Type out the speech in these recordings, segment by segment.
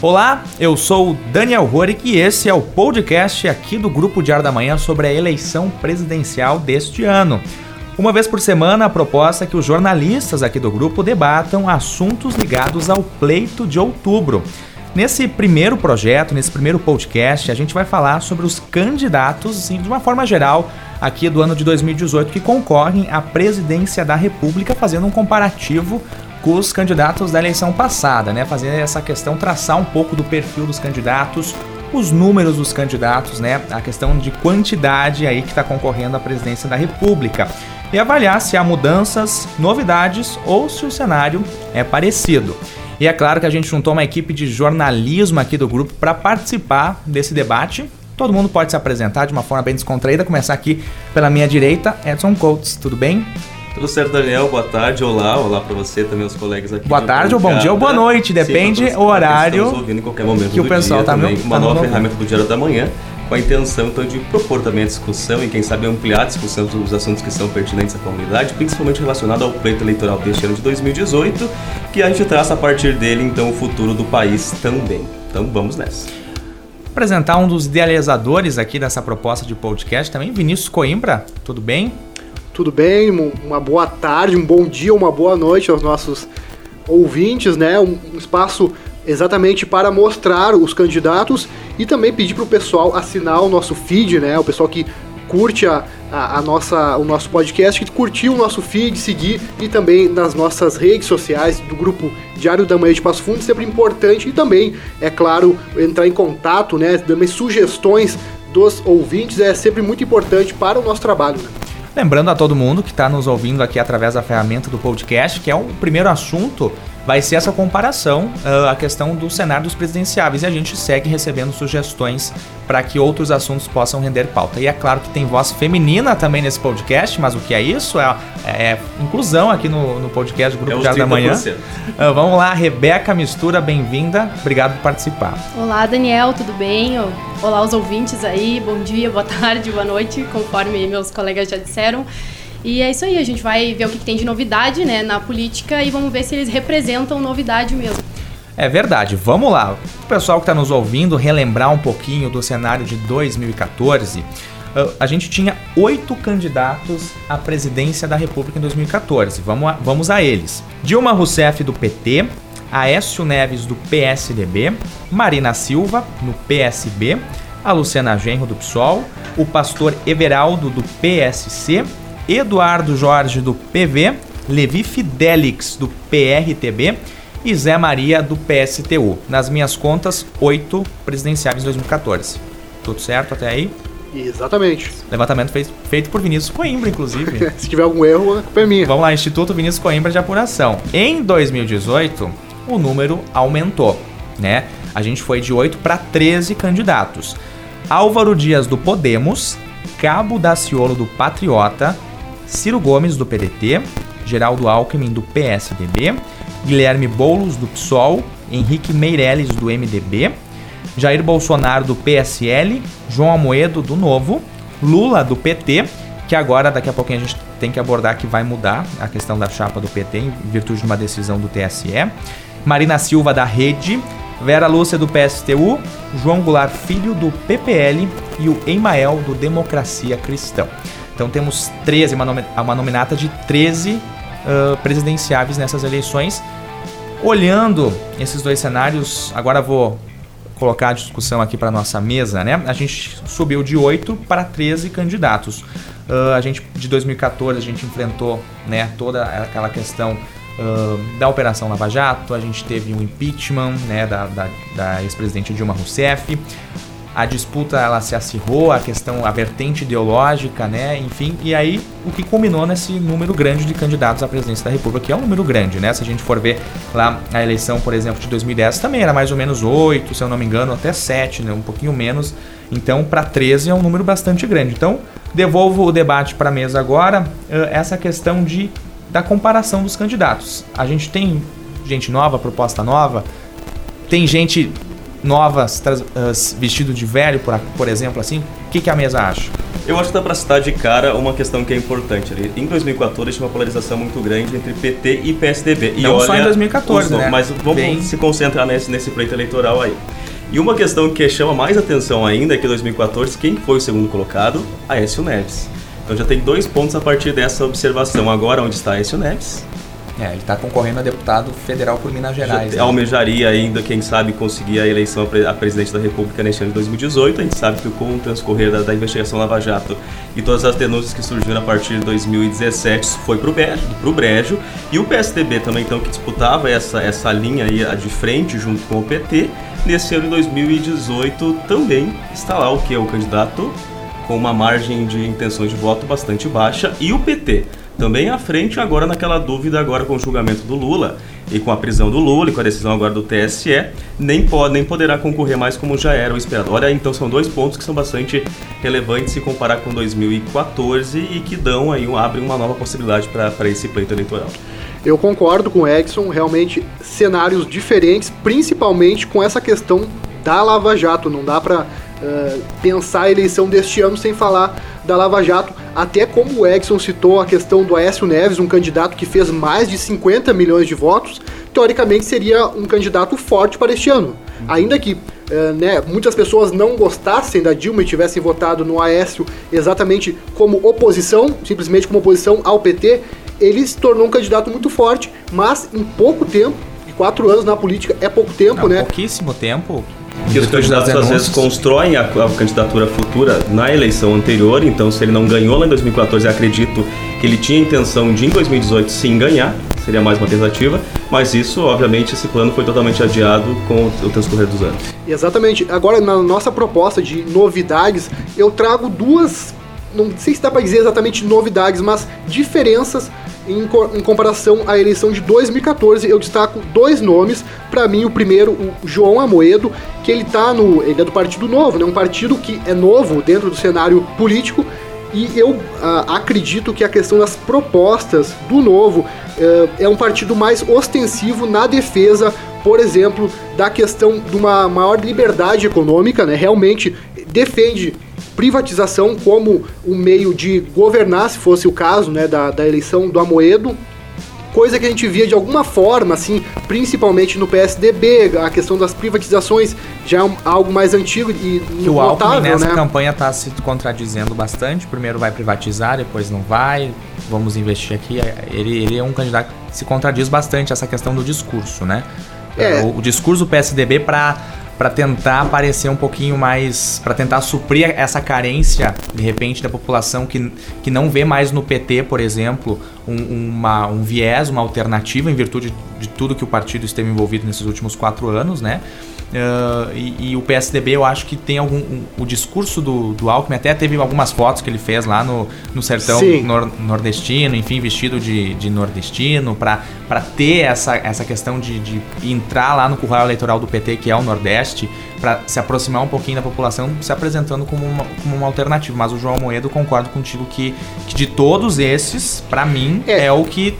Olá, eu sou o Daniel Rorik e esse é o podcast aqui do Grupo Diário da Manhã sobre a eleição presidencial deste ano. Uma vez por semana, a proposta é que os jornalistas aqui do grupo debatam assuntos ligados ao pleito de outubro. Nesse primeiro projeto, nesse primeiro podcast, a gente vai falar sobre os candidatos, assim, de uma forma geral, aqui do ano de 2018, que concorrem à presidência da República, fazendo um comparativo com os candidatos da eleição passada, né? Fazer essa questão, traçar um pouco do perfil dos candidatos, os números dos candidatos, né? A questão de quantidade aí que está concorrendo à presidência da República. E avaliar se há mudanças, novidades ou se o cenário é parecido. E é claro que a gente juntou uma equipe de jornalismo aqui do grupo para participar desse debate. Todo mundo pode se apresentar de uma forma bem descontraída. Começar aqui pela minha direita, Edson Coates, tudo bem? Tudo certo, Daniel? Boa tarde, olá, olá para você também, os colegas aqui. Boa tarde, ou bom dia, ou boa noite, depende o horário. Ouvindo em qualquer momento que o pessoal está também. Tá uma nova ferramenta do Diário da Manhã, com a intenção então de propor também a discussão e quem sabe ampliar a discussão sobre os assuntos que são pertinentes à comunidade, principalmente relacionado ao pleito eleitoral deste ano de 2018, que a gente traça a partir dele então o futuro do país também. Então vamos nessa apresentar um dos idealizadores aqui dessa proposta de podcast também, Vinícius Coimbra. Tudo bem? Tudo bem? Uma boa tarde, um bom dia, uma boa noite aos nossos ouvintes, né? Um, espaço exatamente para mostrar os candidatos e também pedir para o pessoal assinar o nosso feed, né? O pessoal que curte a, a, a, nossa, o nosso podcast, que curtiu o nosso feed, seguir e também nas nossas redes sociais do grupo Diário da Manhã de Passo Fundo, sempre importante e também, é claro, entrar em contato, né? Também sugestões dos ouvintes é sempre muito importante para o nosso trabalho. Né? Lembrando a todo mundo que está nos ouvindo aqui através da ferramenta do podcast, que é o primeiro assunto vai ser essa comparação, uh, a questão do cenário dos presidenciáveis. E a gente segue recebendo sugestões para que outros assuntos possam render pauta. E é claro que tem voz feminina também nesse podcast, mas o que é isso? É, é inclusão aqui no, no podcast do Grupo é Diário da Manhã. Uh, vamos lá, Rebeca Mistura, bem-vinda. Obrigado por participar. Olá, Daniel, tudo bem? Olá, os ouvintes aí. Bom dia, boa tarde, boa noite, conforme meus colegas já disseram. E é isso aí, a gente vai ver o que, tem de novidade né, na política e vamos ver se eles representam novidade mesmo. É verdade, vamos lá. O pessoal que está nos ouvindo relembrar um pouquinho do cenário de 2014. Ah, a gente tinha oito candidatos à presidência da República em 2014. Vamos a, vamos a eles: Dilma Rousseff, do PT, Aécio Neves, do PSDB, Marina Silva, no PSB, a Luciana Genro, do PSOL, o pastor Everaldo, do PSC Eduardo Jorge do PV, Levi Fidelix do PRTB e Zé Maria do PSTU. Nas minhas contas, oito presidenciais em 2014. Tudo certo até aí? Exatamente. Levantamento feito, feito por Vinícius Coimbra, inclusive. Se tiver algum erro, a culpa é minha. Vamos lá, Instituto Vinícius Coimbra de Apuração. Em 2018, o número aumentou, né? A gente foi de 8 para 13 candidatos. Álvaro Dias do Podemos, Cabo Daciolo do Patriota, Ciro Gomes, do PDT, Geraldo Alckmin, do PSDB, Guilherme Boulos, do PSOL, Henrique Meirelles, do MDB, Jair Bolsonaro, do PSL, João Amoedo, do Novo, Lula, do PT, que agora, daqui a pouquinho, a gente tem que abordar que vai mudar a questão da chapa do PT em virtude de uma decisão do TSE, Marina Silva, da Rede, Vera Lúcia, do PSTU, João Goulart Filho, do PPL e o Emael, do Democracia Cristã. Então temos 13, uma, uma nominata de 13 uh, presidenciáveis nessas eleições. Olhando esses dois cenários, agora vou colocar a discussão aqui para nossa mesa, né? A gente subiu de 8 para 13 candidatos. Uh, a gente de 2014 a gente enfrentou, né, toda aquela questão da Operação Lava Jato, a gente teve um impeachment, né, da, da, da ex-presidente Dilma Rousseff a disputa ela se acirrou, a questão, a vertente ideológica, né? Enfim, e aí o que culminou nesse número grande de candidatos à presidência da República, que é um número grande, né? Se a gente for ver lá a eleição, por exemplo, de 2010, também era mais ou menos 8, se eu não me engano, até 7, né? Um pouquinho menos. Então, para 13 é um número bastante grande. Então, devolvo o debate para a mesa agora, essa questão de da comparação dos candidatos. A gente tem gente nova, proposta nova, tem gente novas uh, vestido de velho, por, por exemplo, assim? O que, que a mesa acha? Eu acho que dá para citar de cara uma questão que é importante ali. Em 2014 tinha uma polarização muito grande entre PT e PSDB. E Não olha, só em 2014, os- né? Mas vamos Bem- se concentrar nesse, nesse pleito eleitoral aí. E uma questão que chama mais atenção ainda é que em 2014, quem foi o segundo colocado? Aécio Neves. Então já tem dois pontos a partir dessa observação. Agora, onde está Aécio Neves? É, ele tá concorrendo a deputado federal por Minas Gerais. né? almejaria ainda, quem sabe, conseguir a eleição a pre- a presidente da República neste ano de 2018. A gente sabe que com o transcorrer da, da investigação Lava Jato e todas as denúncias que surgiram a partir de 2017, isso foi pro brejo, pro brejo. E o PSDB também, então, que disputava essa, essa linha aí de frente junto com o PT, nesse ano de 2018 também está lá o que? O candidato com uma margem de intenções de voto bastante baixa e o PT também à frente agora naquela dúvida agora com o julgamento do Lula e com a prisão do Lula e com a decisão agora do TSE nem pode nem poderá concorrer mais como já era o esperado. Olha, então são dois pontos que são bastante relevantes se comparar com 2014 e que dão aí abrem uma nova possibilidade para esse pleito eleitoral. Eu concordo com o Edson, realmente cenários diferentes, principalmente com essa questão da Lava Jato. Não dá para pensar a eleição deste ano sem falar da Lava Jato. Até como o Edson citou a questão do Aécio Neves, um candidato que fez mais de 50 milhões de votos, teoricamente seria um candidato forte para este ano. Ainda que eh, né, muitas pessoas não gostassem da Dilma e tivessem votado no Aécio exatamente como oposição, simplesmente como oposição ao PT, ele se tornou um candidato muito forte, mas em pouco tempo, e quatro anos na política é pouco tempo, Não, né? pouquíssimo tempo. Que os candidatos às vezes constroem a, a candidatura futura na eleição anterior, então se ele não ganhou lá em 2014, eu acredito que ele tinha intenção de em 2018 sim ganhar, seria mais uma tentativa, mas isso, obviamente, esse plano foi totalmente adiado com o transcorrer dos anos. Exatamente. Agora, na nossa proposta de novidades, eu trago duas, não sei se dá para dizer exatamente novidades, mas diferenças em, em comparação à eleição de 2014. Eu destaco dois nomes. Para mim, o primeiro, o João Amoedo, que ele tá no, ele é do Partido Novo, né? Um partido que é novo dentro do cenário político. E eu ah, acredito que a questão das propostas do Novo eh, é um partido mais ostensivo na defesa, por exemplo, da questão de uma maior liberdade econômica, né? Realmente defende privatização como um meio de governar, se fosse o caso, né, da, da eleição do Amoedo, coisa que a gente via de alguma forma, assim, principalmente no PSDB, a questão das privatizações já é algo mais antigo e Que o Alckmin nessa né? campanha tá se contradizendo bastante. Primeiro vai privatizar, depois não vai. Vamos investir aqui. Ele, ele é um candidato que se contradiz bastante essa questão do discurso, né? É. O, o discurso do PSDB para para tentar aparecer um pouquinho mais, para tentar suprir essa carência de repente da população que, que não vê mais no PT, por exemplo, um, uma, um viés, uma alternativa em virtude de tudo que o partido esteve envolvido nesses últimos quatro anos, né? Ah, e, e o PSDB eu acho que tem algum. um- o discurso do, do Alckmin até teve algumas fotos que ele fez lá no, no sertão nor- nordestino, enfim, vestido de, de nordestino, para ter essa, essa questão de, de entrar lá no curral eleitoral do PT, que é o Nordeste, para se aproximar um pouquinho da população, se apresentando como uma, como uma alternativa. Mas o João Moedo, concordo contigo que, que de todos esses, para mim, É. é o que,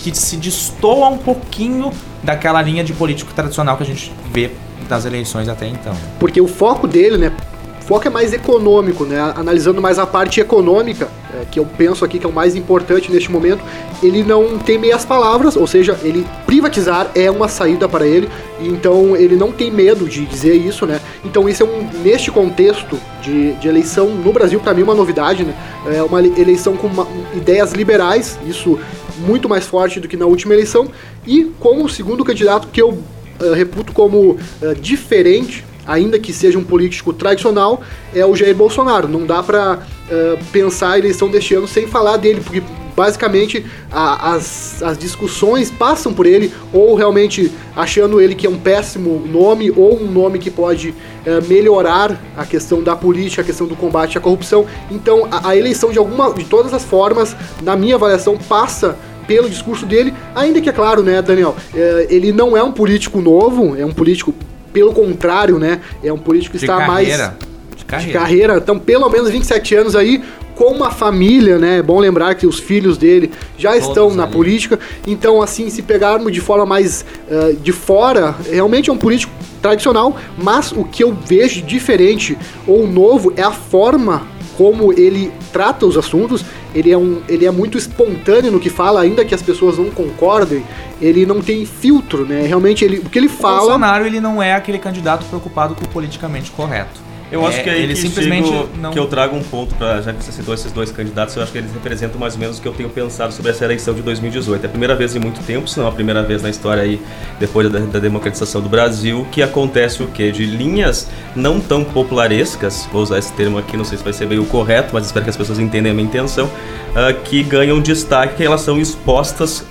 que se destoa um pouquinho daquela linha de político tradicional que a gente vê das eleições até então. porque o foco dele, né? O foco é mais econômico, né? Analisando mais a parte econômica, é, que eu penso aqui que é o mais importante neste momento, ele não tem meias palavras, ou seja, ele privatizar é uma saída para ele, então ele não tem medo de dizer isso, né? Então isso é um neste contexto de, de eleição no Brasil para mim é uma novidade, né? É uma eleição com uma- ideias liberais, isso muito mais forte do que na última eleição, e como o segundo candidato que eu eh, reputo como eh, diferente, ainda que seja um político tradicional, é o Jair Bolsonaro. Não dá pra eh, pensar a eleição deste ano sem falar dele, porque basicamente a- as, as discussões passam por ele, ou realmente achando ele que é um péssimo nome, ou um nome que pode eh, melhorar a questão da política, a questão do combate à corrupção. Então a, a eleição de alguma, de todas as formas, na minha avaliação, passa pelo discurso dele, ainda que é claro, né, Daniel, é, ele não é um político novo, é um político, pelo contrário, né, é um político que De está carreira. mais De de carreira. carreira, então pelo menos 27 anos aí, com uma família, né, é bom lembrar que os filhos dele já estão na ali. política, então assim, se pegarmos de forma mais eh, de fora, realmente é um político tradicional, mas o que eu vejo diferente ou novo é a forma como ele trata os assuntos, ele é, um, ele é muito espontâneo no que fala, ainda que as pessoas não concordem, ele não tem filtro, né? Realmente, ele, o que ele fala... O Bolsonaro, ele não é aquele candidato preocupado com o politicamente correto. Eu acho É, que é aí ele que simplesmente chego- não- que eu trago um ponto para já que você citou esses dois candidatos, eu acho que eles representam mais ou menos o que eu tenho pensado sobre essa eleição de 2018. É a primeira vez em muito tempo, se não a primeira vez na história aí depois da, da democratização do Brasil, que acontece o quê? De linhas não tão popularescas, vou usar esse termo aqui, não sei se vai ser bem o correto, mas espero que as pessoas entendam a minha intenção, ah, que ganham destaque que elas são expostas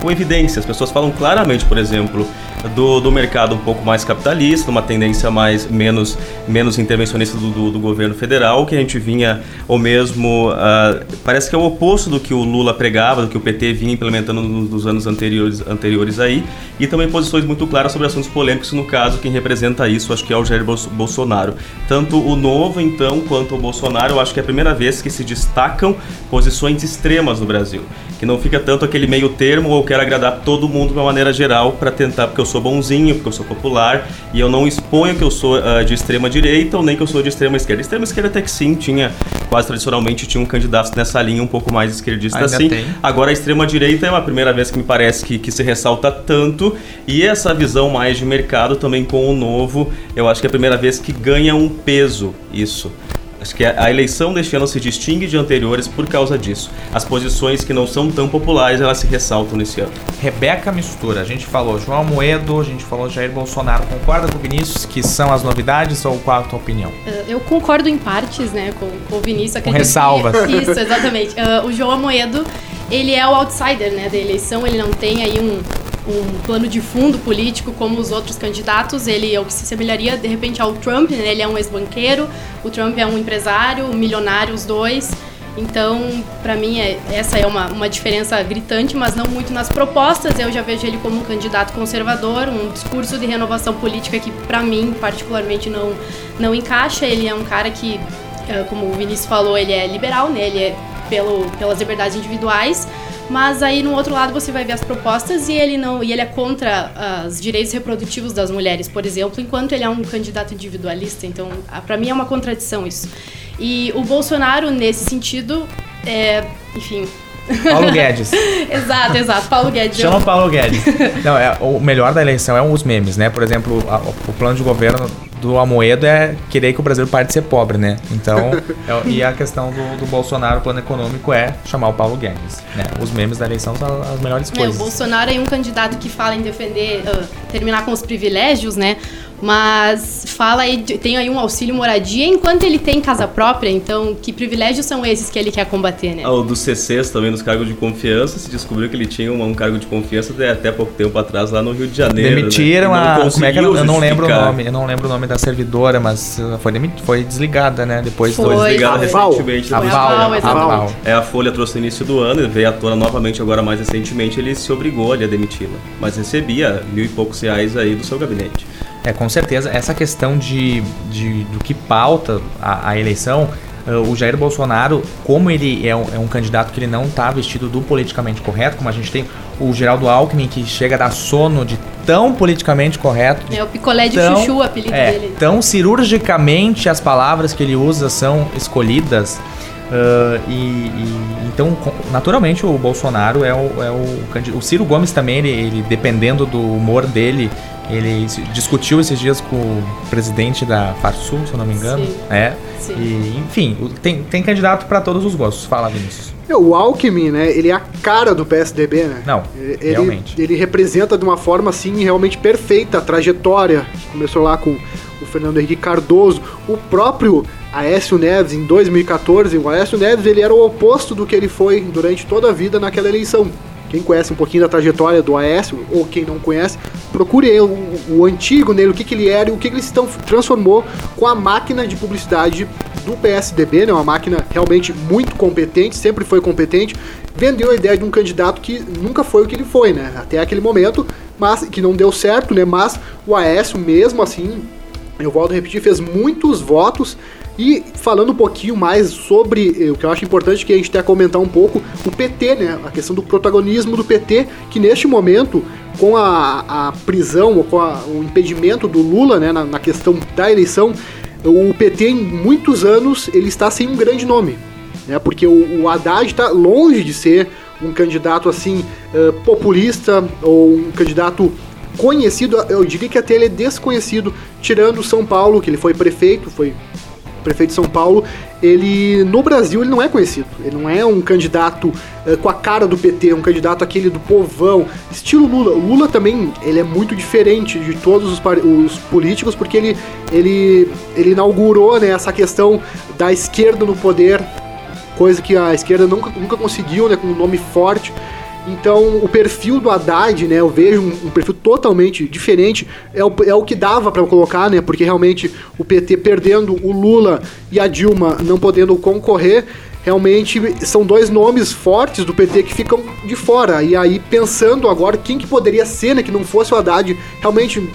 com evidência. As pessoas falam claramente, por exemplo, do, do mercado um pouco mais capitalista, uma tendência mais menos, menos intervencionista do, do, do governo federal, que a gente vinha, ou mesmo, ah, parece que é o oposto do que o Lula pregava, do que o PT vinha implementando nos, nos anos anteriores, anteriores aí, e também posições muito claras sobre assuntos polêmicos, no caso, quem representa isso, acho que é o Jair Bolso- Bolsonaro. Tanto o Novo, então, quanto o Bolsonaro, eu acho que é a primeira vez que se destacam posições extremas no Brasil, que não fica tanto aquele meio termo, ou quero agradar todo mundo de uma maneira geral para tentar, porque eu sou bonzinho, porque eu sou popular, e eu não exponho que eu sou ah, de extrema direita ou nem que eu sou de extrema esquerda. Extrema esquerda até que sim, tinha, quase tradicionalmente, tinha um candidato nessa linha um pouco mais esquerdista Ainda assim. tem. Agora a extrema direita é uma primeira vez que me parece que, que se ressalta tanto, e essa visão mais de mercado também com o novo, eu acho que é a primeira vez que ganha um peso isso. Acho que a eleição deste ano se distingue de anteriores por causa disso. As posições que não são tão populares, elas se ressaltam nesse ano. Rebeca Mistura, a gente falou João Moedo, a gente falou Jair Bolsonaro. Concorda com o Vinícius que são as novidades ou qual a tua opinião? Uh, Eu concordo em partes, né, com, com o Vinícius. acredito que- ressalvas. Isso, exatamente. Uh, o João Amoedo, ele é o outsider, né, da eleição. Ele não tem aí um, um plano de fundo político como os outros candidatos. Ele é o que se semelharia, de repente, ao Trump, né? Ele é um ex-banqueiro, o Trump é um empresário, um milionário, os dois. Então, para mim, é- essa é uma, uma diferença gritante, mas não muito nas propostas. Eu já vejo ele como um candidato conservador, um discurso de renovação política que, para mim, particularmente, não, não encaixa. Ele é um cara que, eh, como o Vinícius falou, ele é liberal, né? Ele é pelo, pelas liberdades individuais. Mas aí no outro lado você vai ver as propostas e ele não e ele é contra os direitos reprodutivos das mulheres, por exemplo, enquanto ele é um candidato individualista. Então, a- pra mim é uma contradição isso. E o Bolsonaro nesse sentido, é, enfim, Paulo Guedes. exato, exato. Paulo Guedes. Chama Paulo Guedes. Não, é, o melhor da eleição é os memes, né? Por exemplo, a- o plano de governo do Amoedo é querer que o Brasil pare de ser pobre, né? Então, é- e a questão do, do Bolsonaro, o plano econômico, é chamar o Paulo Guedes. Né? Os memes da eleição são as melhores É, o coisas. Bolsonaro é um candidato que fala em defender, ah, terminar com os privilégios, né? Mas fala aí, tem aí um auxílio moradia enquanto ele tem casa própria, então que privilégios são esses que ele quer combater, né? Ah, O dos CCs também, nos cargos de confiança, se descobriu que ele tinha um, um cargo de confiança até, até pouco tempo atrás lá no Rio de Janeiro. Demitiram né? A. não Como é que? Eu não lembro o nome. Eu não lembro o nome da servidora, mas uh, foi, demit- foi desligada, né? Depois Foi. Foi desligado A Val. recentemente. A Val, a. Val. É, a Folha trouxe no início do ano e veio à tona novamente agora mais recentemente, ele se obrigou ali a demiti-la. Mas recebia mil e poucos reais aí do seu gabinete. É, com certeza, essa questão de, de- do que pauta a, a eleição, uh, o Jair Bolsonaro, como ele é um, é um candidato que ele não está vestido do politicamente correto, como a gente tem o Geraldo Alckmin, que chega a dar sono de tão politicamente correto, É o picolé de tão- chuchu, o apelido é, dele. tão cirurgicamente as palavras que ele usa são escolhidas. Uh, e, e- então, naturalmente, o Bolsonaro é o, é o candi- O Ciro Gomes também, ele, ele, dependendo do humor dele, ele discutiu esses dias com o presidente da Farsul, se eu não me engano. Sim. É. Sim. E, enfim, o- tem, tem candidato para todos os gostos. Fala, Vinícius. É, O Alckmin, né, ele é a cara do PSDB, né? Não, Ele, realmente. Ele representa de uma forma, assim, realmente perfeita a trajetória. Começou lá com o Fernando Henrique Cardoso, o próprio Aécio Neves em 2014. O Aécio Neves, ele era o oposto do que ele foi durante toda a vida naquela eleição. Quem conhece um pouquinho da trajetória do Aécio, ou quem não conhece, procure o, o antigo nele, o que, que ele era e o que, que ele se transformou com a máquina de publicidade do PSDB, né? Uma máquina realmente muito competente, sempre foi competente, vendeu a ideia de um candidato que nunca foi o que ele foi, né? Até aquele momento, mas que não deu certo, né? Mas o Aécio mesmo assim, eu volto a repetir, fez muitos votos e falando um pouquinho mais sobre eh, o que eu acho importante que a gente até comentar um pouco o PT, né? A questão do protagonismo do PT, que neste momento, com a, a prisão ou com a- o impedimento do Lula, né, na, na questão da eleição, o PT em muitos anos ele está sem um grande nome, né? Porque o, o Haddad está longe de ser um candidato assim uh, populista ou um candidato conhecido, eu diria que até ele é desconhecido, tirando São Paulo, que ele foi prefeito, foi prefeito de São Paulo, ele no Brasil ele não é conhecido. Ele não é um candidato uh, com a cara do PT, um candidato aquele do povão, estilo Lula. O Lula também ele é muito diferente de todos os, os políticos porque ele, ele, ele inaugurou né, essa questão da esquerda no poder, coisa que a esquerda nunca, nunca conseguiu, né, com um nome forte. Então, o perfil do Haddad, né, eu vejo um, um perfil totalmente diferente. É o, é o que dava para colocar, né, porque realmente o PT perdendo o Lula e a Dilma não podendo concorrer, realmente são dois nomes fortes do PT que ficam de fora. E aí, pensando agora, quem que poderia ser, né, que não fosse o Haddad, realmente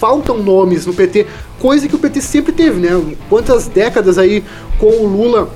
faltam nomes no PT, coisa que o PT sempre teve, né? Quantas décadas aí com o Lula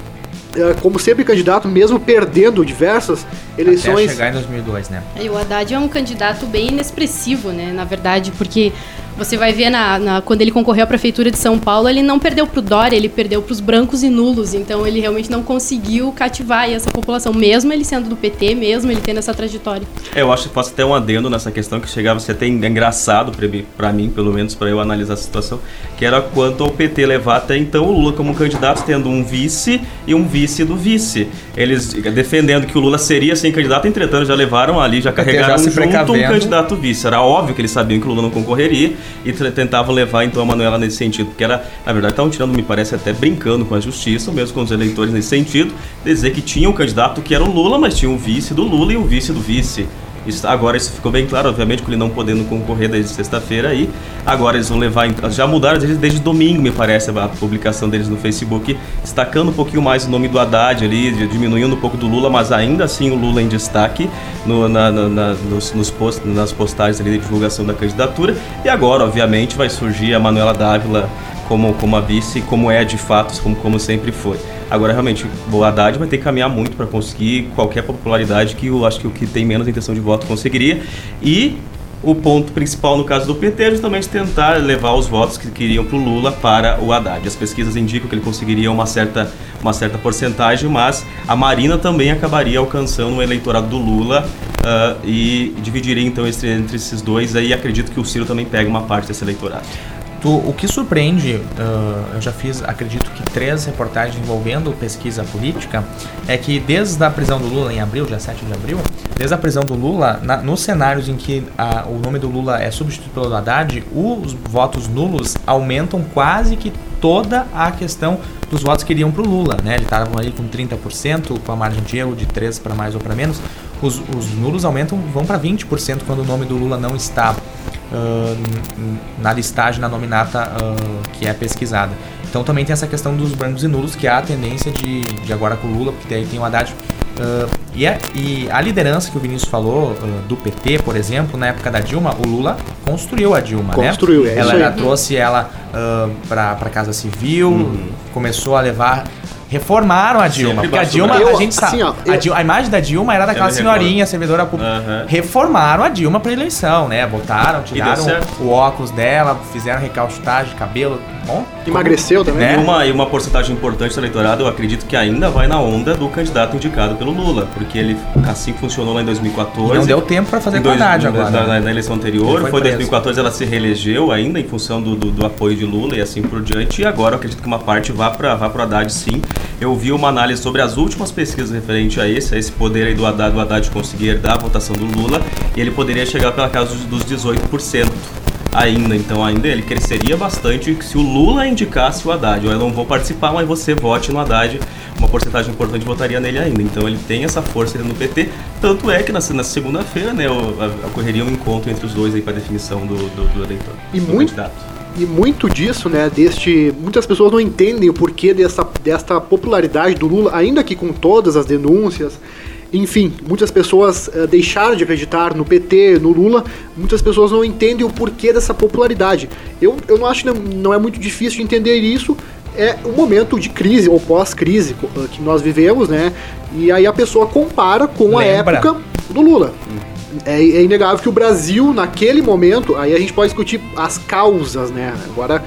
como sempre candidato, mesmo perdendo diversas eleições. Até chegar em 2002, né? E o Haddad é um candidato bem inexpressivo, né? Na verdade, porque você vai ver na, na, quando ele concorreu à prefeitura de São Paulo, ele não perdeu para o Dória, ele perdeu para os brancos e nulos. Então ele realmente não conseguiu cativar essa população, mesmo ele sendo do PT, mesmo ele tendo essa trajetória. É, eu acho que posso até um adendo nessa questão que chegava a ser até engraçado para mim, pelo menos para eu analisar a situação, que era quanto ao PT levar até então o Lula como candidato, tendo um vice e um vice do vice. Eles defendendo que o Lula seria sem candidato, entretanto já levaram ali, já carregaram já junto um candidato vice. Era óbvio que eles sabiam que o Lula não concorreria e tentavam levar então a Manuela nesse sentido, porque era, na verdade, estavam tirando, me parece, até brincando com a justiça, mesmo com os eleitores nesse sentido, dizer que tinha um candidato que era o Lula, mas tinha um vice do Lula e um vice do vice. Isso, agora isso ficou bem claro, obviamente, com ele não podendo concorrer desde sexta-feira aí. Agora eles vão levar. Já mudaram desde, desde domingo, me parece, a publicação deles no Facebook, destacando um pouquinho mais o nome do Haddad ali, diminuindo um pouco do Lula, mas ainda assim o Lula em destaque no, na, na, nos, nos post, nas postagens ali de divulgação da candidatura. E agora, obviamente, vai surgir a Manuela Dávila como, como a vice, como é de fato, como, como sempre foi. Agora, realmente, o Haddad vai ter que caminhar muito para conseguir qualquer popularidade que eu acho que o que tem menos intenção de voto conseguiria. E o ponto principal no caso do PT é justamente tentar levar os votos que queriam para o Lula para o Haddad. As pesquisas indicam que ele conseguiria uma certa, uma certa porcentagem, mas a Marina também acabaria alcançando o eleitorado do Lula uh, e dividiria então entre, entre esses dois. Aí acredito que o Ciro também pega uma parte desse eleitorado. Tu, o que surpreende, uh, eu já fiz, acredito que três reportagens envolvendo pesquisa política, é que desde a prisão do Lula em abril, dia 7 de abril, desde a prisão do Lula, na, nos cenários em que a, o nome do Lula é substituído pelo Haddad, os votos nulos aumentam quase que toda a questão dos votos que iriam para o Lula, né? Ele estava ali com 30%, com a margem de erro de 3 para mais ou para menos. Os, os nulos aumentam, vão para 20% quando o nome do Lula não está uh, na listagem, na nominata uh, que é pesquisada. Então também tem essa questão dos brancos e nulos, que há a tendência de, de agora com o Lula, porque aí tem o Haddad. Uh, e, a, e, a, liderança que o Vinícius falou, uh, do PT, por exemplo, na época da Dilma, o Lula construiu a Dilma, construiu, né? É ela, ela trouxe ela uh, para a Casa Civil, uhum. começou a levar Reformaram a Dilma. Porque a Dilma, eu, a gente sabe. Assim, ó, a, Dilma, a, imagem da Dilma era daquela senhorinha, servidora pública. Uhum. Reformaram a Dilma pra eleição, né? Botaram, tiraram o óculos dela, fizeram recalchutagem de cabelo. Bom, Emagreceu também. Né? E, uma, e uma porcentagem importante do eleitorado, eu acredito que ainda vai na onda do candidato indicado pelo Lula. Porque ele assim funcionou lá em 2014. E não deu tempo para fazer com a agora. Na, na, na, eleição anterior. Foi, em 2014 ela se reelegeu ainda em função do, do, do, apoio de Lula e assim por diante. E agora eu acredito que uma parte vá para vá o Haddad sim eu vi uma análise sobre as últimas pesquisas referente a esse, a esse poder aí do Haddad, do Haddad conseguir herdar a votação do Lula, e ele poderia chegar pela casa dos 18% ainda, então ainda ele cresceria bastante se o Lula indicasse o Haddad. Eu não vou participar, mas você vote no Haddad, uma porcentagem importante votaria nele ainda. Então ele tem essa força no PT, tanto é que na, na segunda-feira, né, ocorreria um encontro entre os dois aí para definição do, do, do eleitor, e do muito, candidato e muito disso, né, deste, muitas pessoas não entendem o porquê dessa, desta popularidade do Lula, ainda que com todas as denúncias, enfim, muitas pessoas uh, deixaram de acreditar no PT, no Lula, muitas pessoas não entendem o porquê dessa popularidade. Eu, eu não acho que não, não é muito difícil de entender isso, é um momento de crise ou pós-crise uh, que nós vivemos, né? E aí a pessoa compara com Lembra. a época do Lula. É, é, inegável que o Brasil, naquele momento, aí a gente pode discutir as causas, né? Agora,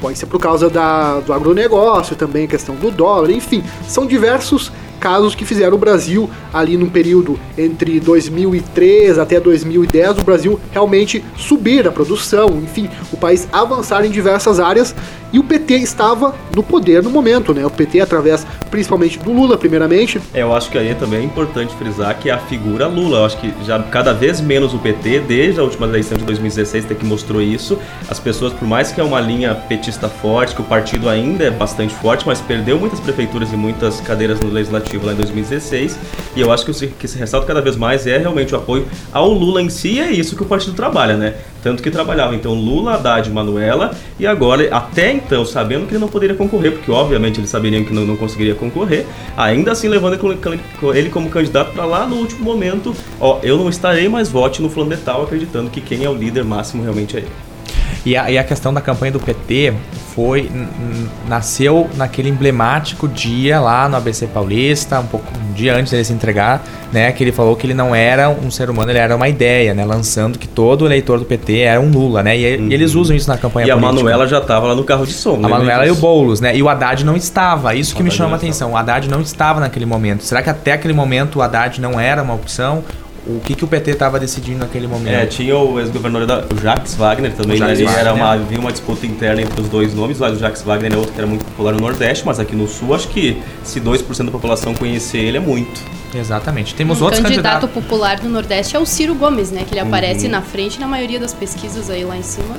Pode ser por causa da, do agronegócio, também a questão do dólar, enfim, são diversos casos que fizeram o Brasil ali num período entre 2003 até 2010, o Brasil realmente subir a produção, enfim, o país avançar em diversas áreas e o PT estava no poder no momento, né? O PT através principalmente do Lula, primeiramente. É, eu acho que aí também é importante frisar que a figura Lula, eu acho que já cada vez menos o PT, desde a última eleição de 2016, tem que mostrou isso. As pessoas, por mais que é uma linha petista forte, que o partido ainda é bastante forte, mas perdeu muitas prefeituras e muitas cadeiras no legislativo lá em 2016. E eu acho que o que se ressalta cada vez mais é realmente o apoio ao Lula em si, e é isso que o partido trabalha, né? Tanto que trabalhava então Lula, Haddad e Manuela, e agora, até então, sabendo que ele não poderia concorrer, porque obviamente eles saberiam que não, não conseguiria concorrer, ainda assim levando ele como candidato para lá no último momento, ó, eu não estarei, mas vote no fulano acreditando que quem é o líder máximo realmente é ele. E a, e a questão da campanha do PT foi nasceu naquele emblemático dia lá no ABC Paulista, um pouco um dia antes dele se entregar, né, que ele falou que ele não era um ser humano, ele era uma ideia, né, lançando que todo eleitor do PT era um Lula, né? E, uhum. e eles usam isso na campanha e política. E a Manuela já estava lá no carro de som, A Manuela e o Boulos, né? E o Haddad não estava. Isso que me chama a atenção. O Haddad não estava naquele momento. Será que até aquele momento o Haddad não era uma opção? O que, que o PT estava decidindo naquele momento? É, tinha o ex-governador o Jacques Wagner também, né? Wagner, era uma, havia uma disputa interna entre os dois nomes, o Jacques Wagner é outro que era muito popular no Nordeste, mas aqui no Sul acho que se 2% da população conhecer ele é muito. Exatamente. Temos um outros candidato candidatos. popular do Nordeste é o Ciro Gomes, né? Que ele aparece uhum. na frente na maioria das pesquisas aí lá em cima.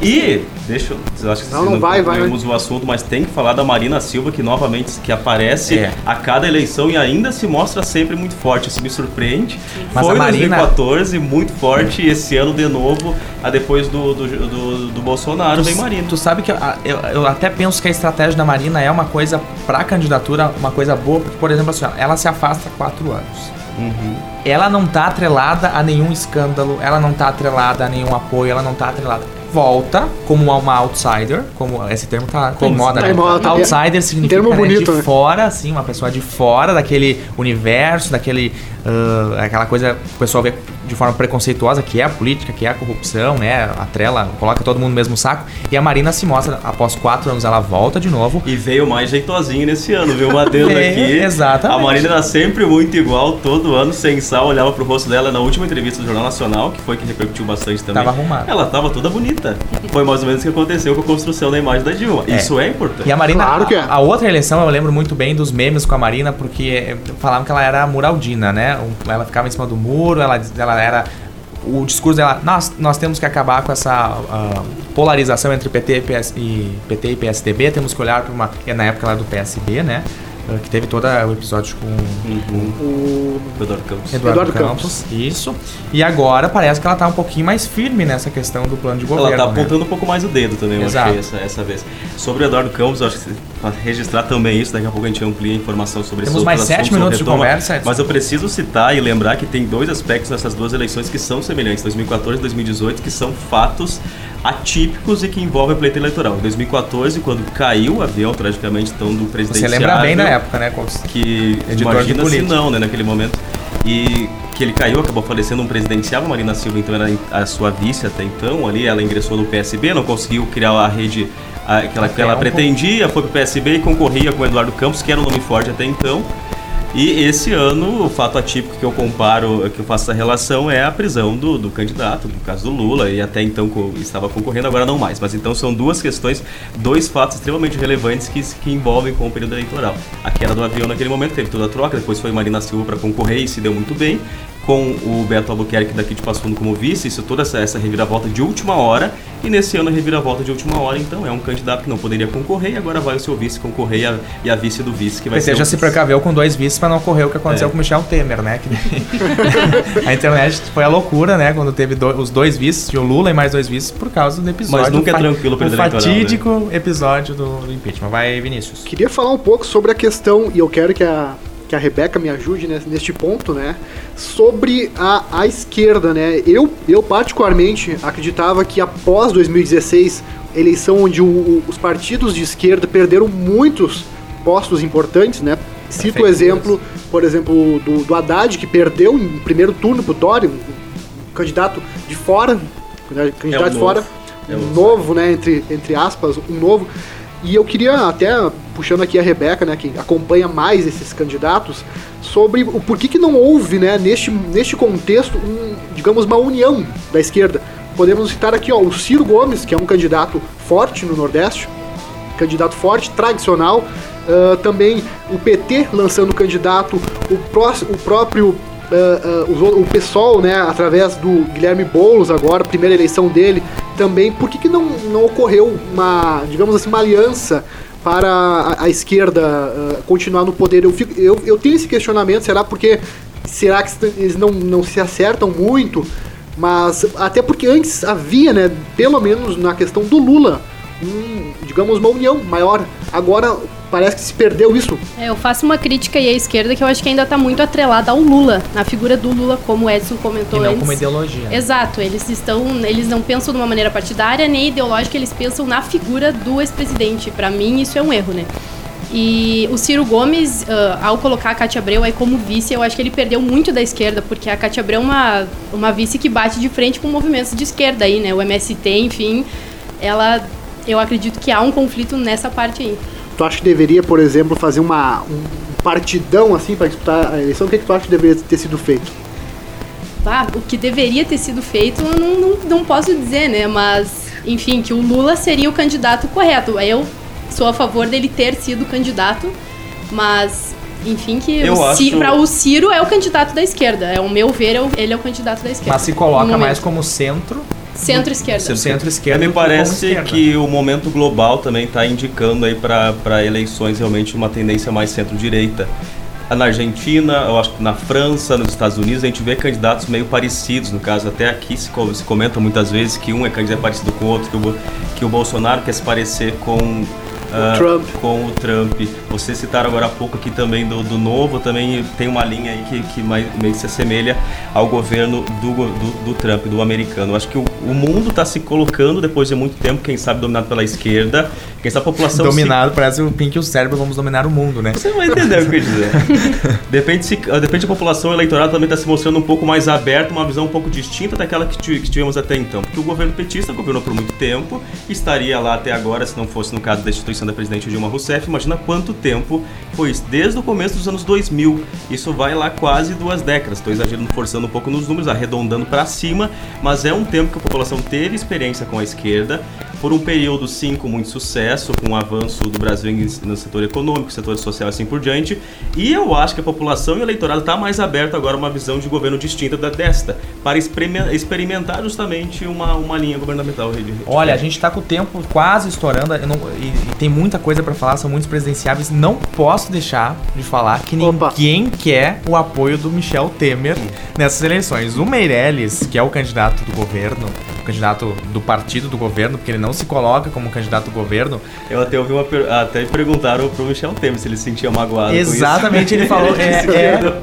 E, deixa eu. Acho que não, não, não vai, vai. o assunto, mas tem que falar da Marina Silva, que novamente que aparece é. a cada eleição e ainda se mostra sempre muito forte. Isso me surpreende. Mas Foi em Marina... 2014, muito forte, e esse ano de novo, a depois do, do, do, do Bolsonaro, tu, vem Marina. Tu sabe que eu, eu, eu, até penso que a estratégia da Marina é uma coisa, pra candidatura, uma coisa boa, porque, por exemplo, assim, ela se afasta há quatro anos. Uhum. Ela não tá atrelada a nenhum escândalo, ela não tá atrelada a nenhum apoio, ela não tá atrelada volta como uma outsider, como esse termo tá, tá em moda, né? Moda, tá outsider significa termo né, bonito, de né? fora, assim, uma pessoa de fora daquele universo, daquele uh, aquela coisa que o pessoal vê de forma preconceituosa, que é a política, que é a corrupção, né? A trela coloca todo mundo no mesmo saco. E a Marina se mostra, após quatro anos, ela volta de novo. E veio mais jeitosinho nesse ano, viu? Uma aqui. Exatamente. A Marina era sempre muito igual, todo ano, sem sal, olhava pro rosto dela na última entrevista do Jornal Nacional, que foi que repercutiu bastante também. Tava arrumada. Ela tava toda bonita. Foi mais ou menos o que aconteceu com a construção da imagem da Dilma. É. Isso é importante. E a Marina, claro que é. a, a outra eleição, eu lembro muito bem dos memes com a Marina, porque falavam que ela era muraldina, né? Ela ficava em cima do muro, ela, ela era o discurso dela, nós, nós temos que acabar com essa uh, polarização entre PT e, PS, e PT e PSDB, temos que olhar para uma. Na época ela do PSB, né? Que teve todo o episódio com uhum. o Eduardo Campos. Eduardo, Eduardo Campos. Campos. Isso. E agora parece que ela tá um pouquinho mais firme nessa questão do plano de governo. Ela tá né? apontando um pouco mais o dedo também, Exato. eu achei, essa, essa vez. Sobre o Eduardo Campos, eu acho que para registrar também isso, daqui a pouco a gente amplia a informação sobre isso. Temos mais sete minutos de conversa. Mas eu preciso citar e lembrar que tem dois aspectos nessas duas eleições que são semelhantes, 2014 e 2018, que são fatos atípicos e que envolvem a pleito eleitoral. Em 2014, quando caiu o avião, tragicamente, então, do presidente Você lembra bem da época, né? Que imagina se não, né, naquele momento. E que ele caiu, acabou falecendo um presidencial, Marina Silva então era a sua vice até então, ali ela ingressou no PSB, não conseguiu criar a rede a, que ela, que ela pretendia, foi pro PSB e concorria com o Eduardo Campos, que era um nome forte até então. E esse ano, o fato atípico que eu comparo, que eu faço essa relação, é a prisão do, do candidato, no caso do Lula, e até então estava concorrendo, agora não mais. Mas então são duas questões, dois fatos extremamente relevantes que, que envolvem com o período eleitoral. A queda do avião naquele momento teve toda a troca, depois foi Marina Silva para concorrer e se deu muito bem com o Beto Albuquerque daqui de Passo Fundo como vice, isso toda essa, essa reviravolta de última hora, e nesse ano a reviravolta de última hora, então é um candidato que não poderia concorrer, e agora vai o seu vice concorrer e a, e a vice do vice, que vai Você ser. já se precaveu com dois vices para não ocorrer o que aconteceu é. com o Michel Temer, né? a internet foi a loucura, né? Quando teve do, os dois vices, o Lula e mais dois vices, por causa do episódio. Mas nunca é tranquilo O fatídico né? episódio do, do impeachment. Vai, Vinícius. Queria falar um pouco sobre a questão, e eu quero que a que a Rebeca me ajude neste ponto, né? Sobre a, a esquerda, né? Eu, eu particularmente acreditava que após 2016, eleição onde o, os partidos de esquerda perderam muitos postos importantes, né? Cito o exemplo, por exemplo, do, do Haddad, que perdeu em primeiro turno pro Dória, um, um candidato de fora, candidato é de fora, um novo, né, entre, entre aspas, um novo. E eu queria até, puxando aqui a Rebeca, né, que acompanha mais esses candidatos, sobre o porquê que não houve, né, neste, neste contexto, um, digamos, uma união da esquerda. Podemos citar aqui ó, o Ciro Gomes, que é um candidato forte no Nordeste, candidato forte, tradicional. Uh, também o PT lançando candidato, o, pró o próprio uh, uh, o, PSOL, né, através do Guilherme Boulos agora, primeira eleição dele, também, por que, que não, não ocorreu uma, digamos assim, uma aliança para a, a esquerda uh, continuar no poder? Eu, fico, eu, eu tenho esse questionamento, será porque será que eles não, não se acertam muito? Mas até porque antes havia, né, pelo menos na questão do Lula, um, digamos, uma união maior. Agora parece que se perdeu isso. É, eu faço uma crítica aí à esquerda que eu acho que ainda está muito atrelada ao Lula, na figura do Lula, como o Edson comentou e não antes. como ideologia. Exato, eles estão, eles não pensam de uma maneira partidária nem ideológica, eles pensam na figura do ex-presidente. Para mim isso é um erro, né? E o Ciro Gomes, uh, ao colocar a Cátia Abreu aí como vice, eu acho que ele perdeu muito da esquerda, porque a Cátia Abreu é uma, uma vice que bate de frente com movimentos de esquerda aí, né? O MST, enfim, ela eu acredito que há um conflito nessa parte aí. Tu acha que deveria, por exemplo, fazer uma, um partidão assim para disputar a eleição? O que, é que tu acha que deveria ter sido feito? Ah, o que deveria ter sido feito, eu não, não, não posso dizer, né? Mas, enfim, que o Lula seria o candidato correto. Eu sou a favor dele ter sido candidato, mas enfim, que eu o acho... para o Ciro é o candidato da esquerda. É o meu ver, ele é o candidato da esquerda. Mas se coloca mais como centro Centro-esquerda. Centro-esquerda. Me parece que o momento global também está indicando aí para eleições realmente uma tendência mais centro-direita. Na Argentina, eu acho que na França, nos Estados Unidos, a gente vê candidatos meio parecidos. No caso, até aqui se, se comenta muitas vezes que um é candidato parecido com o outro, que o, que o Bolsonaro quer se parecer com Uh, Trump. com o Trump. Vocês citaram agora há pouco aqui também do, do Novo, também tem uma linha aí que, que mais, meio que se assemelha ao governo do, do, do Trump, do americano. Acho que o, o mundo está se colocando depois de muito tempo, quem sabe dominado pela esquerda, quem sabe a população. Dominado, se... parece o Pink e o cérebro, vamos dominar o mundo, né? Você vai entender o que eu dizer. de, repente, se, de repente a população eleitoral também está se mostrando um pouco mais aberta, uma visão um pouco distinta daquela que, que tivemos até então. Porque o governo petista governou por muito tempo, estaria lá até agora, se não fosse no caso da instituição da presidente Dilma Rousseff, imagina quanto tempo foi isso, desde o começo dos anos 2000. Isso vai lá quase duas décadas. Estou exagerando, forçando um pouco nos números, arredondando para cima, mas é um tempo que a população teve experiência com a esquerda, por um período sim com muito sucesso, com o avanço do Brasil no setor econômico, setor social e assim por diante. E eu acho que a população e o eleitorado está mais aberto agora a uma visão de governo distinta da desta, para experimentar justamente uma, uma linha governamental. Olha, a gente está com o tempo quase estourando não, e, e, tem muita coisa para falar, são muitos presidenciáveis. Não posso deixar de falar que Opa. ninguém quer o apoio do Michel Temer nessas eleições. O Meirelles, que é o candidato do governo, candidato do partido do governo, porque ele não se coloca como candidato do governo. Eu até ouvi uma até perguntaram pro Michel Temer se ele se sentia magoado. Exatamente, ele falou. é,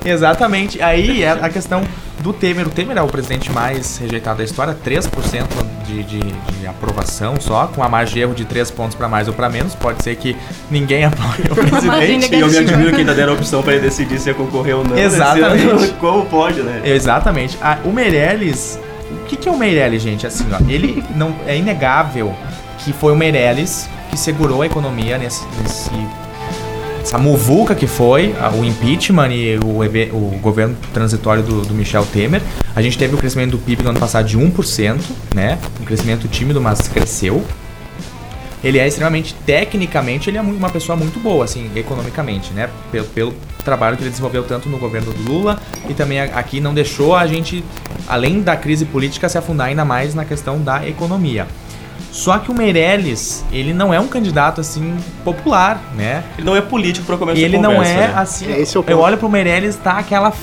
é, exatamente. Aí é a questão do Temer. O Temer é o presidente mais rejeitado da história, 3% de, de, de aprovação só, com a margem de erro de 3 pontos para mais ou para menos. Pode ser que ninguém apoie o presidente. e eu me admiro que ainda deram a opção para ele decidir se ia concorrer ou não. Exatamente. Como pode, né? Exatamente. Ah, o Meirelles o que, que é o Meirelles, gente? Assim, ó, ele não é inegável que foi o Meirelles que segurou a economia nesse, nesse essa muvuca que foi o impeachment e o, o governo transitório do, do, Michel Temer. A gente teve o crescimento do PIB no ano passado de 1%, né? Um crescimento tímido, mas cresceu. Ele é extremamente, tecnicamente, ele é uma pessoa muito boa, assim, economicamente, né? Pelo, pelo trabalho que ele desenvolveu tanto no governo do Lula e também aqui não deixou a gente além da crise política, se afundar ainda mais na questão da economia. Só que o Meirelles, ele não é um candidato assim popular, né? Ele não é político para começar Ele não é né? assim. É, é eu olho pro Meirelles, tá aquela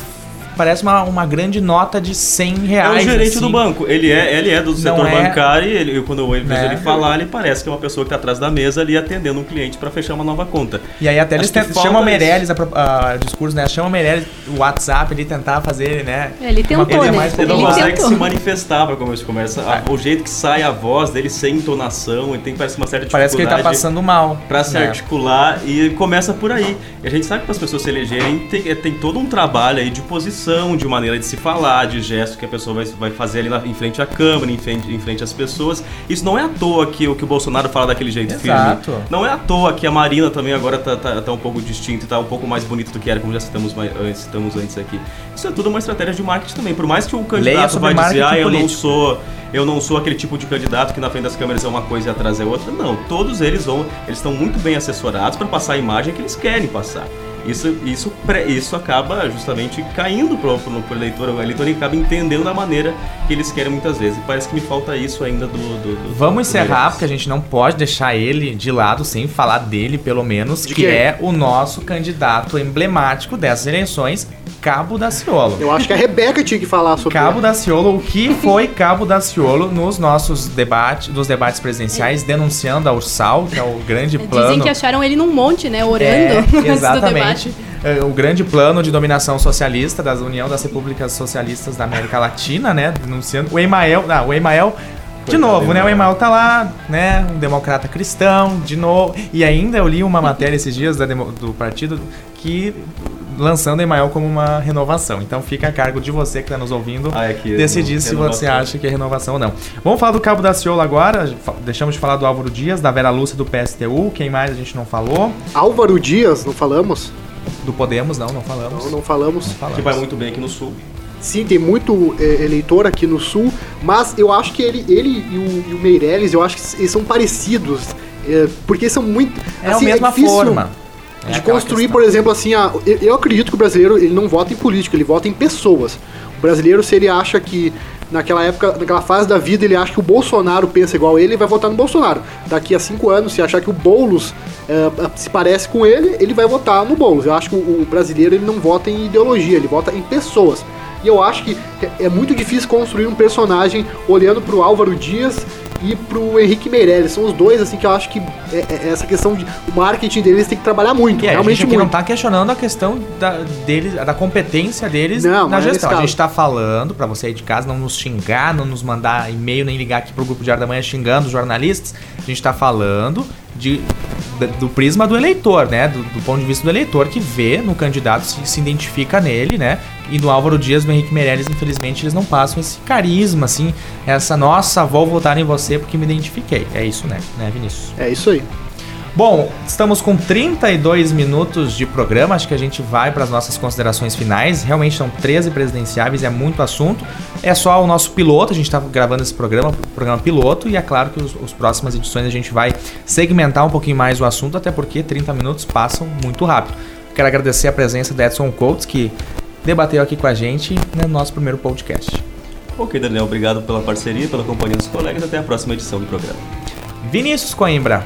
parece uma, uma grande nota de 100 reais. É o gerente assim. do banco. Ele é, ele é do setor é... bancário e ele, quando eu vejo né? ele falar, ele parece que é uma pessoa que está atrás da mesa ali atendendo um cliente para fechar uma nova conta. E aí até eles chamam o Meirelles, a, a, discurso, né? Chama o Meirelles, o WhatsApp, ele tentar fazer, né? É, ele tentou, ele, é mais, ele não ele consegue se manifestar para começo de conversa. É. O jeito que sai a voz dele sem entonação, ele tem parece uma certa dificuldade. Parece que ele tá passando mal. Para se né? articular e começa por aí. E a gente sabe que para as pessoas se elegerem tem, tem todo um trabalho aí de posição expressão, de maneira de se falar, de gesto que a pessoa vai, vai fazer ali na, em frente à câmera, em frente, em frente às pessoas. Isso não é à toa que o que o Bolsonaro fala daquele jeito Exato. firme. Não é à toa que a Marina também agora tá, tá, tá um pouco distinta e tá um pouco mais bonita do que era, como já citamos, mais, citamos antes aqui. Isso é tudo uma estratégia de marketing também. Por mais que o candidato vai dizer, ah, eu não político." sou eu não sou aquele tipo de candidato que na frente das câmeras é uma coisa e atrás é outra. Não, todos eles vão, eles estão muito bem assessorados para passar a imagem que eles querem passar. Isso, isso, isso acaba justamente caindo pro, pro, pro eleitor, o eleitor acaba entendendo da maneira que eles querem muitas vezes. E parece que me falta isso ainda do. do, do Vamos do encerrar, Meirelles. porque a gente não pode deixar ele de lado sem falar dele, pelo menos, De que quem? é o nosso candidato emblemático dessas eleições, Cabo Daciolo. Eu acho que a Rebeca tinha que falar sobre Cabo Daciolo, o que foi Cabo Daciolo nos nossos debates, nos debates presidenciais, denunciando a Ursal, que é o grande plano. Dizem que acharam ele num monte, né? Orando É, antes do debate. Exatamente. É, O grande plano de dominação socialista da União das Repúblicas Socialistas da América Latina, né? Denunciando. O Emael. Não, o Emael. De novo, do né? O Emael. Tá lá, né? Um democrata cristão, de novo. E ainda eu li uma matéria esses dias da demo- do partido que lançando o Emael como uma renovação. Então fica a cargo de você que está nos ouvindo Ah, é que decidir não- se renovação. você acha que é renovação ou não. Vamos falar do Cabo da Ciolo agora. Deixamos de falar do Álvaro Dias, da Vera Lúcia do PSTU. Quem mais a gente não falou? Álvaro Dias, não falamos? Do Podemos, não, não falamos. Não, não falamos. falamos. Que vai muito bem aqui no sul. Sim, tem muito é, eleitor aqui no sul, mas eu acho que ele, ele e, o, e o Meirelles, eu acho que eles são parecidos, é, porque são muito... É a assim, mesma difícil forma. É De aquela construir, por exemplo, assim, a, eu, eu acredito que o brasileiro ele não vota em política, ele vota em pessoas. O brasileiro, se ele acha que naquela época, naquela fase da vida, ele acha que o Bolsonaro pensa igual ele, ele vai votar no Bolsonaro. Daqui a cinco anos, se achar que o Boulos é, se parece com ele, ele vai votar no Boulos. Eu acho que o, o brasileiro ele não vota em ideologia, ele vota em pessoas. E eu acho que é- é muito difícil construir um personagem olhando pro Álvaro Dias e pro Henrique Meirelles. São os dois, assim, que eu acho que é- é- essa questão de. O marketing deles tem que trabalhar muito, é, a realmente gente aqui muito. não tá questionando a questão da, deles, da competência deles Não, na é gestão. A gente tá falando, pra você aí de casa, não nos xingar, não nos mandar e-mail, nem ligar aqui pro grupo Diário da Manhã xingando os jornalistas. A gente tá falando de, da- do prisma do eleitor, né? Do, do ponto de vista do eleitor que vê no candidato, se, se identifica nele, né? E no Álvaro Dias, no Henrique Meirelles, infelizmente, eles não passam esse carisma, assim, essa nossa, vou votar em você porque me identifiquei. É isso, né, né Vinícius? É isso aí. Bom, estamos com 32 minutos de programa, acho que a gente vai para as nossas considerações finais. Realmente são 13 presidenciáveis, é muito assunto. É só o nosso piloto, a gente está gravando esse programa, programa piloto, e é claro que os, próximas edições a gente vai segmentar um pouquinho mais o assunto, até porque 30 minutos passam muito rápido. Quero agradecer a presença do Edson Coates, que debateu aqui com a gente no nosso primeiro podcast. Ok, Daniel, obrigado pela parceria, pela companhia dos colegas. Até a próxima edição do programa. Vinícius Coimbra,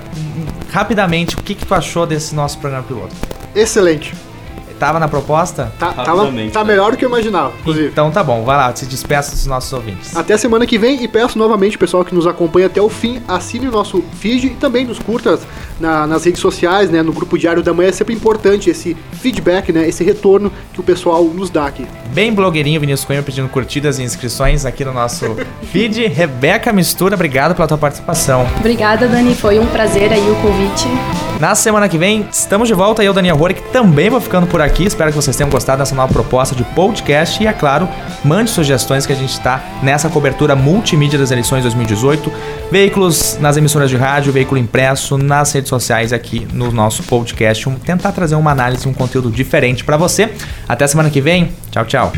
rapidamente, o que, que tu achou desse nosso programa piloto? Excelente. Tava na proposta? Tá, tava, tá né? melhor do que eu imaginava, inclusive. Então tá bom, vai lá, se despeça dos nossos ouvintes. Até a semana que vem e peço novamente, pessoal que nos acompanha até o fim, assine o nosso feed e também nos curtas na- nas redes sociais, né, no grupo Diário da Manhã. É sempre importante esse feedback, né, esse retorno que o pessoal nos dá aqui. Bem blogueirinho Vinícius Coimbra pedindo curtidas e inscrições aqui no nosso feed. Rebeca Mistura, obrigado pela tua participação. Obrigada, Dani. Foi um prazer aí o convite. Na semana que vem, estamos de volta. Eu, Daniel Rory, que também vou ficando por aqui. Espero que vocês tenham gostado dessa nova proposta de podcast. E, é claro, mande sugestões que a gente está nessa cobertura multimídia das eleições 2018. Veículos nas emissoras de rádio, veículo impresso, nas redes sociais aqui no nosso podcast. Um- tentar trazer uma análise, um conteúdo diferente para você. Até semana que vem. Tchau, tchau.